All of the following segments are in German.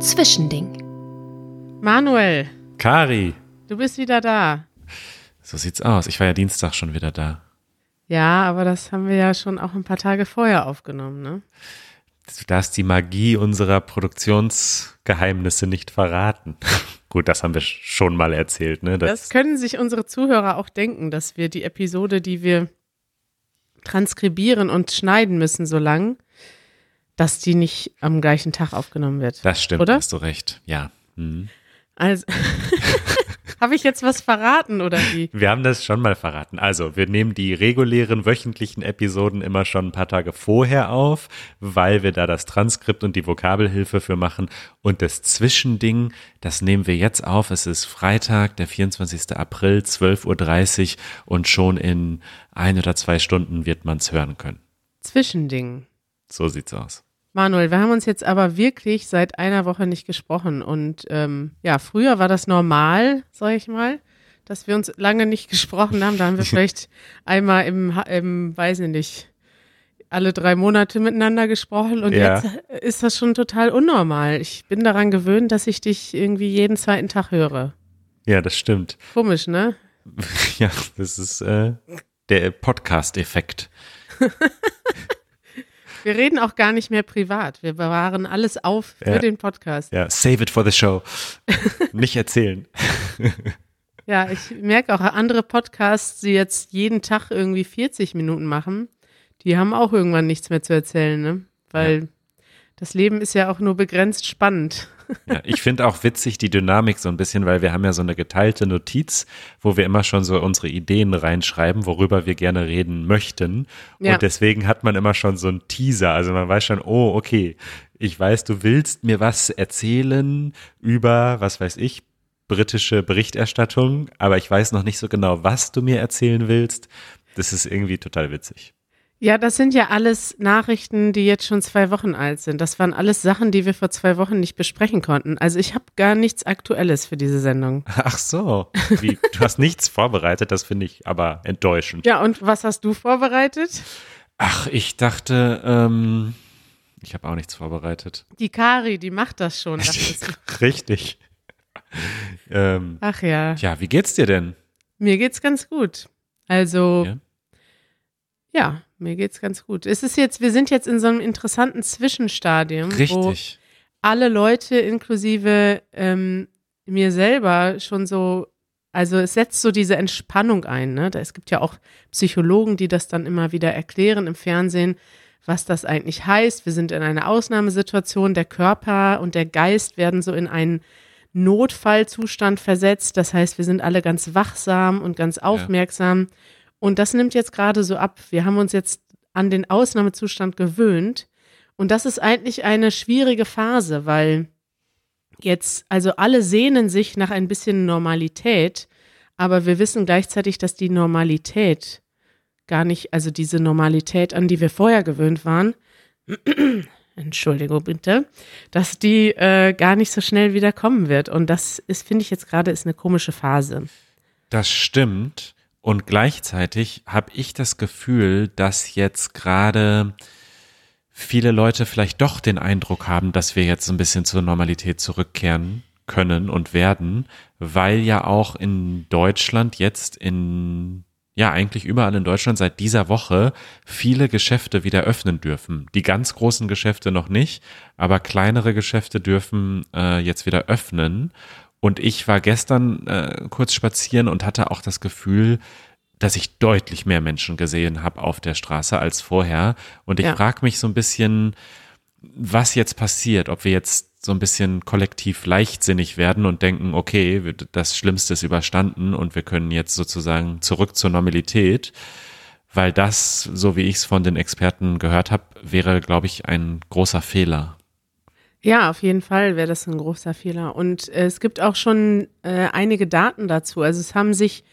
Zwischending. Manuel, Kari, du bist wieder da. so sieht's aus. Ich war ja Dienstag schon wieder da. Ja, aber das haben wir ja schon auch ein paar Tage vorher aufgenommen, ne? Du darfst die Magie unserer Produktionsgeheimnisse nicht verraten. Gut, das haben wir schon mal erzählt, ne? Das können sich unsere Zuhörer auch denken, dass wir die Episode, die wir transkribieren und schneiden müssen, so lang, dass die nicht am gleichen Tag aufgenommen wird. das stimmt, oder? hast du recht. Ja. Mhm. Also, habe ich jetzt was verraten oder wie? Wir haben das schon mal verraten. Also, wir nehmen die regulären wöchentlichen Episoden immer schon ein paar Tage vorher auf, weil wir da das Transkript und die Vokabelhilfe für machen. Und das Zwischending, das nehmen wir jetzt auf. Es ist Freitag, der 24. April, 12.30 Uhr und schon in ein oder zwei Stunden wird man es hören können. Zwischending. So sieht's aus. Manuel, wir haben uns jetzt aber wirklich seit einer Woche nicht gesprochen. Und ähm, ja, früher war das normal, sag ich mal, dass wir uns lange nicht gesprochen haben. Da haben wir vielleicht einmal im, im, weiß ich nicht, alle drei Monate miteinander gesprochen. Und Ja. jetzt ist das schon total unnormal. Ich bin daran gewöhnt, dass ich dich irgendwie jeden zweiten Tag höre. Ja, das stimmt. Komisch, ne? Ja, das ist äh, der Podcast-Effekt. Wir reden auch gar nicht mehr privat. Wir bewahren alles auf für Ja. den Podcast. Ja, save it for the show. Nicht erzählen. Ja, ich merke auch, andere Podcasts, die jetzt jeden Tag irgendwie 40 Minuten machen, die haben auch irgendwann nichts mehr zu erzählen, ne? Weil das Leben ist ja auch nur begrenzt spannend. Ja, ich finde auch witzig die Dynamik so ein bisschen, weil wir haben ja so eine geteilte Notiz, wo wir immer schon so unsere Ideen reinschreiben, worüber wir gerne reden möchten. Ja. Und deswegen hat man immer schon so einen Teaser. Also man weiß schon, oh, okay, ich weiß, du willst mir was erzählen über, was weiß ich, britische Berichterstattung, aber ich weiß noch nicht so genau, was du mir erzählen willst. Das ist irgendwie total witzig. Ja, das sind ja alles Nachrichten, die jetzt schon zwei Wochen alt sind. Das waren alles Sachen, die wir vor zwei Wochen nicht besprechen konnten. Also ich habe gar nichts Aktuelles für diese Sendung. Ach so, wie, du hast nichts vorbereitet, das finde ich aber enttäuschend. Ja, und was hast du vorbereitet? Ach, ich dachte, ähm, ich habe auch nichts vorbereitet. Die Kari, die macht das schon. Richtig. ähm, Ach ja, ja, wie geht's dir denn? mir geht's ganz gut. Also Ja? Ja, mir geht's ganz gut. Es ist jetzt, wir sind jetzt in so einem interessanten Zwischenstadium, wo Richtig. alle Leute inklusive ähm, mir selber schon so, also es setzt so diese Entspannung ein. Ne? Da, es gibt ja auch Psychologen, die das dann immer wieder erklären im Fernsehen, was das eigentlich heißt. Wir sind in einer Ausnahmesituation. Der Körper und der Geist werden so in einen Notfallzustand versetzt. Das heißt, wir sind alle ganz wachsam und ganz aufmerksam. Und das nimmt jetzt gerade so ab. Wir haben uns jetzt an den Ausnahmezustand gewöhnt. Und das ist eigentlich eine schwierige Phase, weil jetzt, also alle sehnen sich nach ein bisschen Normalität, aber wir wissen gleichzeitig, dass die Normalität gar nicht, also diese Normalität, an die wir vorher gewöhnt waren, Entschuldigung bitte, dass die äh, gar nicht so schnell wieder kommen wird. Und das ist, finde ich jetzt gerade, ist eine komische Phase. Das stimmt. Und gleichzeitig habe ich das Gefühl, dass jetzt gerade viele Leute vielleicht doch den Eindruck haben, dass wir jetzt ein bisschen zur Normalität zurückkehren können und werden, weil ja auch in Deutschland jetzt in ja, eigentlich überall in Deutschland seit dieser Woche viele Geschäfte wieder öffnen dürfen. Die ganz großen Geschäfte noch nicht, aber kleinere Geschäfte dürfen äh, jetzt wieder öffnen. Und ich war gestern äh, kurz spazieren und hatte auch das Gefühl, dass ich deutlich mehr Menschen gesehen habe auf der Straße als vorher. Und ich Ja. frage mich so ein bisschen, was jetzt passiert, ob wir jetzt so ein bisschen kollektiv leichtsinnig werden und denken, okay, das Schlimmste ist überstanden und wir können jetzt sozusagen zurück zur Normalität, weil das, so wie ich es von den Experten gehört habe, wäre, glaube ich, ein großer Fehler. Ja, auf jeden Fall wäre das ein großer Fehler. Und äh, es gibt auch schon äh, einige Daten dazu. Also es haben sich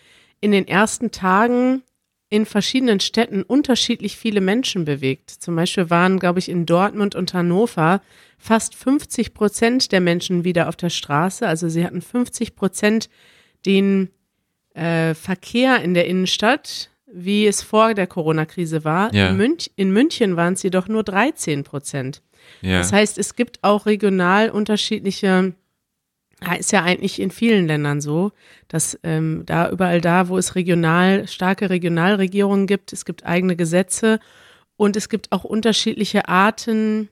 in den ersten Tagen in verschiedenen Städten unterschiedlich viele Menschen bewegt. Zum Beispiel waren, glaube ich, in Dortmund und Hannover fast 50 Prozent der Menschen wieder auf der Straße. Also sie hatten 50 Prozent den äh, Verkehr in der Innenstadt wie es vor der Corona-Krise war. Ja. In, Münch, in München waren es jedoch nur 13 Prozent. Ja. Das heißt, es gibt auch regional unterschiedliche, ist ja eigentlich in vielen Ländern so, dass ähm, da überall da, wo es regional, starke Regionalregierungen gibt, es gibt eigene Gesetze und es gibt auch unterschiedliche Arten,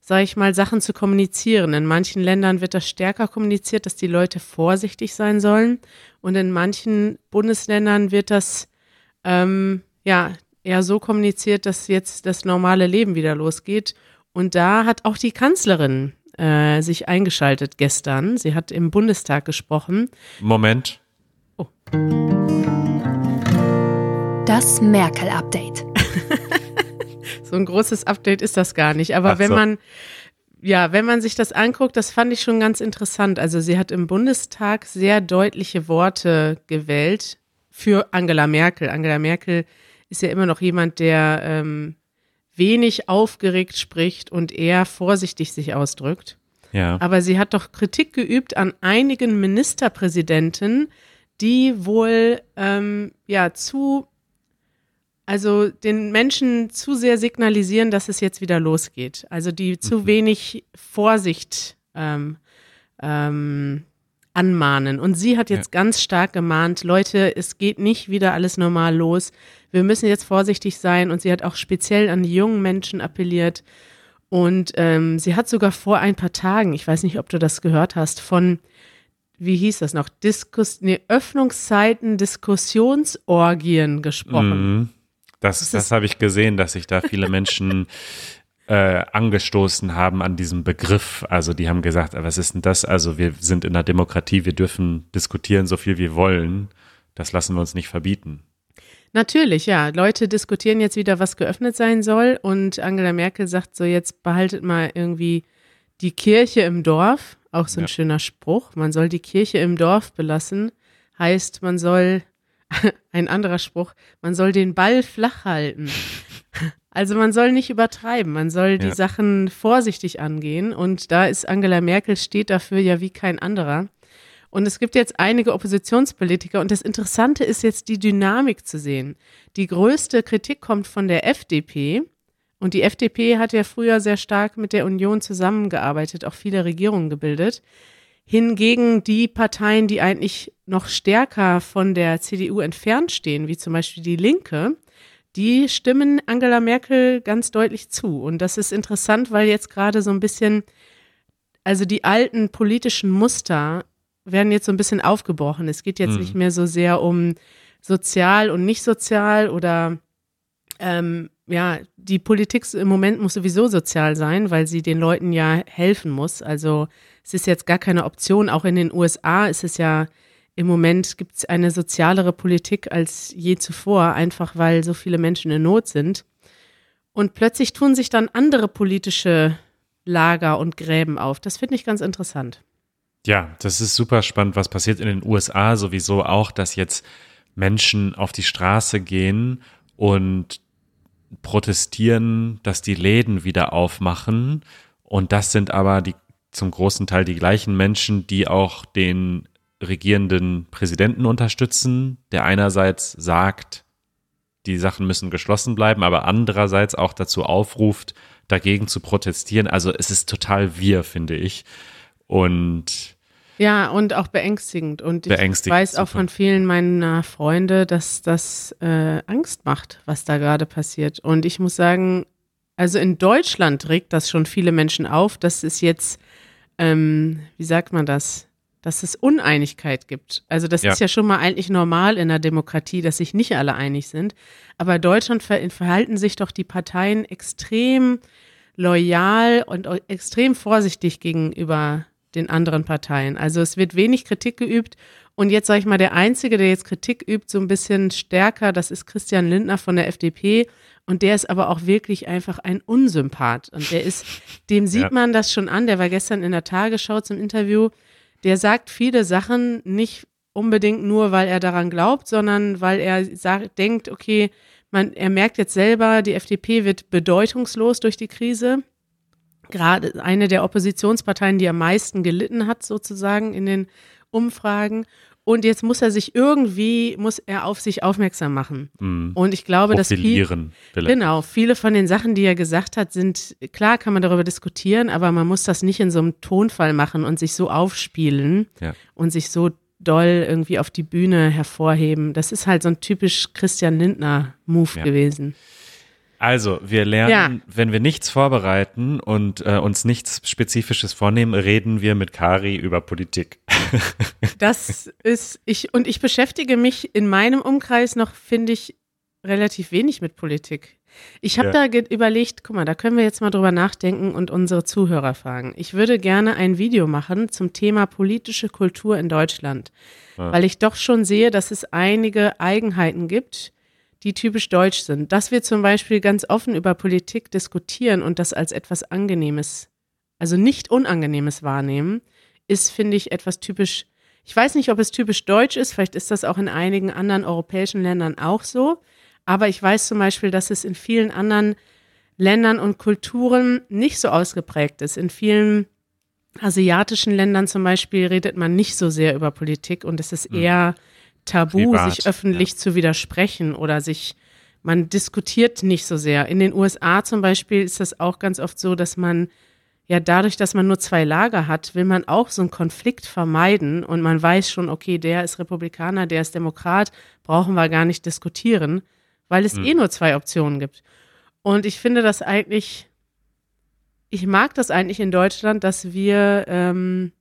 sage ich mal, Sachen zu kommunizieren. In manchen Ländern wird das stärker kommuniziert, dass die Leute vorsichtig sein sollen. Und in manchen Bundesländern wird das ähm, ja eher so kommuniziert, dass jetzt das normale Leben wieder losgeht. Und da hat auch die Kanzlerin äh, sich eingeschaltet gestern. Sie hat im Bundestag gesprochen. Moment. Das Merkel-Update. So ein großes Update ist das gar nicht. Aber Ach wenn so. man, ja, wenn man sich das anguckt, das fand ich schon ganz interessant. Also sie hat im Bundestag sehr deutliche Worte gewählt für Angela Merkel. Angela Merkel ist ja immer noch jemand, der ähm, wenig aufgeregt spricht und eher vorsichtig sich ausdrückt. Ja. Aber sie hat doch Kritik geübt an einigen Ministerpräsidenten, die wohl ähm, ja zu, also den Menschen zu sehr signalisieren, dass es jetzt wieder losgeht. Also die zu wenig Vorsicht ähm, ähm, anmahnen. Und sie hat jetzt ganz stark gemahnt, Leute, es geht nicht wieder alles normal los. Wir müssen jetzt vorsichtig sein. Und sie hat auch speziell an die jungen Menschen appelliert. Und ähm, sie hat sogar vor ein paar Tagen, ich weiß nicht, ob du das gehört hast, von, wie hieß das noch, Diskus nee, Öffnungszeiten, Diskussionsorgien gesprochen. Mhm. Das, Das das habe ich gesehen, dass sich da viele Menschen äh, angestoßen haben an diesem Begriff. Also die haben gesagt, "Ah, was ist denn das? Also wir sind in einer Demokratie, wir dürfen diskutieren, so viel wir wollen. Das lassen wir uns nicht verbieten. Natürlich, ja. Leute diskutieren jetzt wieder, was geöffnet sein soll. Und Angela Merkel sagt so, jetzt behaltet mal irgendwie die Kirche im Dorf. Auch so ein Ja. schöner Spruch. Man soll die Kirche im Dorf belassen. Heißt, man soll, ein anderer Spruch, man soll den Ball flach halten. Also man soll nicht übertreiben, man soll die Ja. Sachen vorsichtig angehen. Und da ist Angela Merkel, steht dafür ja wie kein anderer. Und es gibt jetzt einige Oppositionspolitiker und das Interessante ist jetzt die Dynamik zu sehen. Die größte Kritik kommt von der FDP und die FDP hat ja früher sehr stark mit der Union zusammengearbeitet, auch viele Regierungen gebildet. Hingegen die Parteien, die eigentlich noch stärker von der CDU entfernt stehen, wie zum Beispiel die Linke, die stimmen Angela Merkel ganz deutlich zu. Und das ist interessant, weil jetzt gerade so ein bisschen, also die alten politischen Muster werden jetzt so ein bisschen aufgebrochen. Es geht jetzt Mhm. nicht mehr so sehr um sozial und nicht sozial oder ähm, ja, die Politik im Moment muss sowieso sozial sein, weil sie den Leuten ja helfen muss. Also es ist jetzt gar keine Option. Auch in den USA ist es ja im Moment gibt es eine sozialere Politik als je zuvor, einfach weil so viele Menschen in Not sind. Und plötzlich tun sich dann andere politische Lager und Gräben auf. Das finde ich ganz interessant. Ja, das ist super spannend, was passiert in den USA sowieso auch, dass jetzt Menschen auf die Straße gehen und protestieren, dass die Läden wieder aufmachen. Und das sind aber die zum großen Teil die gleichen Menschen, die auch den regierenden Präsidenten unterstützen, der einerseits sagt, die Sachen müssen geschlossen bleiben, aber andererseits auch dazu aufruft, dagegen zu protestieren. Also es ist total wir, finde ich. Und Ja, und auch beängstigend. Und ich weiß auch von vielen meiner Freunde, dass das äh, Angst macht, was da gerade passiert. Und ich muss sagen, also in Deutschland regt das schon viele Menschen auf, dass es jetzt, ähm, wie sagt man das, dass es Uneinigkeit gibt. Also das Ja. ist ja schon mal eigentlich normal in der Demokratie, dass sich nicht alle einig sind. Aber in Deutschland ver verhalten sich doch die Parteien extrem loyal und extrem vorsichtig gegenüber den anderen Parteien. Also es wird wenig Kritik geübt. Und jetzt sage ich mal, der Einzige, der jetzt Kritik übt, so ein bisschen stärker, das ist Christian Lindner von der FDP. Und der ist aber auch wirklich einfach ein Unsympath. Und der ist, dem sieht Ja. man das schon an. Der war gestern in der Tagesschau zum Interview. Der sagt viele Sachen nicht unbedingt nur, weil er daran glaubt, sondern weil er sagt, denkt, okay, man, er merkt jetzt selber, die FDP wird bedeutungslos durch die Krise gerade eine der Oppositionsparteien, die am meisten gelitten hat, sozusagen in den Umfragen. Und jetzt muss er sich irgendwie, muss er auf sich aufmerksam machen. Mhm. Und ich glaube, dass viel, vielleicht. genau, viele von den Sachen, die er gesagt hat, sind, klar kann man darüber diskutieren, aber man muss das nicht in so einem Tonfall machen und sich so aufspielen Ja. und sich so doll irgendwie auf die Bühne hervorheben. Das ist halt so ein typisch Christian Lindner-Move Ja. gewesen. Also, wir lernen, Ja. wenn wir nichts vorbereiten und äh, uns nichts Spezifisches vornehmen, reden wir mit Kari über Politik. Das ist, ich, und ich beschäftige mich in meinem Umkreis noch, finde ich, relativ wenig mit Politik. Ich habe Ja. da überlegt, guck mal, da können wir jetzt mal drüber nachdenken und unsere Zuhörer fragen. Ich würde gerne ein Video machen zum Thema politische Kultur in Deutschland, Ja. weil ich doch schon sehe, dass es einige Eigenheiten gibt, die typisch deutsch sind. Dass wir zum Beispiel ganz offen über Politik diskutieren und das als etwas Angenehmes, also nicht Unangenehmes wahrnehmen, ist, finde ich, etwas typisch. Ich weiß nicht, ob es typisch deutsch ist, vielleicht ist das auch in einigen anderen europäischen Ländern auch so, aber ich weiß zum Beispiel, dass es in vielen anderen Ländern und Kulturen nicht so ausgeprägt ist. In vielen asiatischen Ländern zum Beispiel redet man nicht so sehr über Politik und es ist eher tabu, Privat, sich öffentlich zu widersprechen oder sich, man diskutiert nicht so sehr. In den USA zum Beispiel ist das auch ganz oft so, dass man ja dadurch, dass man nur zwei Lager hat, will man auch so einen Konflikt vermeiden und man weiß schon, okay, der ist Republikaner, der ist Demokrat, brauchen wir gar nicht diskutieren, weil es eh nur zwei Optionen gibt. Und ich finde das eigentlich, ich mag das eigentlich in Deutschland, dass wir, ähm,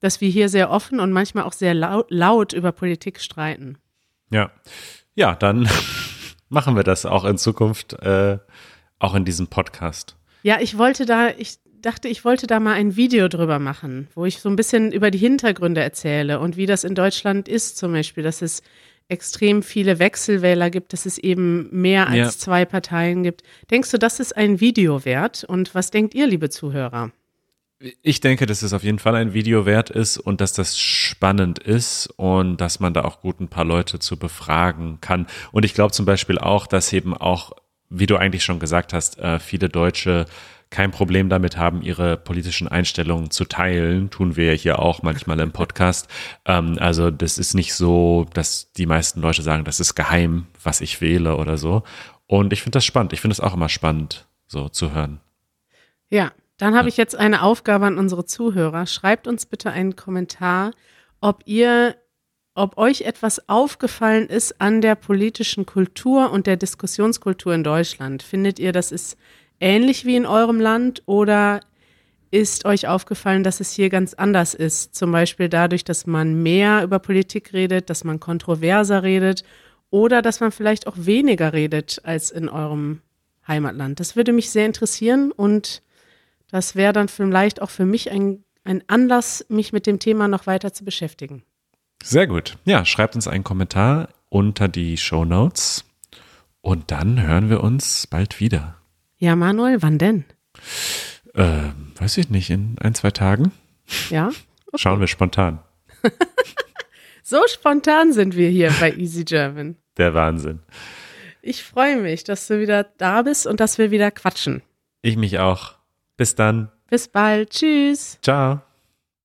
dass wir hier sehr offen und manchmal auch sehr laut, laut über Politik streiten. Ja. Ja, dann machen wir das auch in Zukunft, äh, auch in diesem Podcast. Ja, ich wollte da, ich dachte, ich wollte da mal ein Video drüber machen, wo ich so ein bisschen über die Hintergründe erzähle und wie das in Deutschland ist, zum Beispiel, dass es extrem viele Wechselwähler gibt, dass es eben mehr als Ja. zwei Parteien gibt. Denkst du, das ist ein Video wert? Und was denkt ihr, liebe Zuhörer? Ich denke, dass es auf jeden Fall ein Video wert ist und dass das spannend ist und dass man da auch gut ein paar Leute zu befragen kann. Und ich glaube zum Beispiel auch, dass eben auch, wie du eigentlich schon gesagt hast, äh, viele Deutsche kein Problem damit haben, ihre politischen Einstellungen zu teilen. Tun wir ja hier auch manchmal im Podcast. Ähm, also das ist nicht so, dass die meisten Leute sagen, das ist geheim, was ich wähle oder so. Und ich finde das spannend. Ich finde es auch immer spannend, so zu hören. Ja, dann habe ich jetzt eine Aufgabe an unsere Zuhörer. Schreibt uns bitte einen Kommentar, ob ihr, ob euch etwas aufgefallen ist an der politischen Kultur und der Diskussionskultur in Deutschland. Findet ihr, das ist ähnlich wie in eurem Land oder ist euch aufgefallen, dass es hier ganz anders ist? Zum Beispiel dadurch, dass man mehr über Politik redet, dass man kontroverser redet oder dass man vielleicht auch weniger redet als in eurem Heimatland. Das würde mich sehr interessieren und das wäre dann vielleicht auch für mich ein, ein Anlass, mich mit dem Thema noch weiter zu beschäftigen. Sehr gut. Ja, schreibt uns einen Kommentar unter die Show Notes und dann hören wir uns bald wieder. Ja, Manuel, wann denn? Ähm, weiß ich nicht, in ein, zwei Tagen? Ja? Schauen wir spontan. So spontan sind wir hier bei Easy German. Der Wahnsinn. Ich freue mich, dass du wieder da bist und dass wir wieder quatschen. Ich mich auch. Bis dann. Bis bald. Tschüss. Ciao.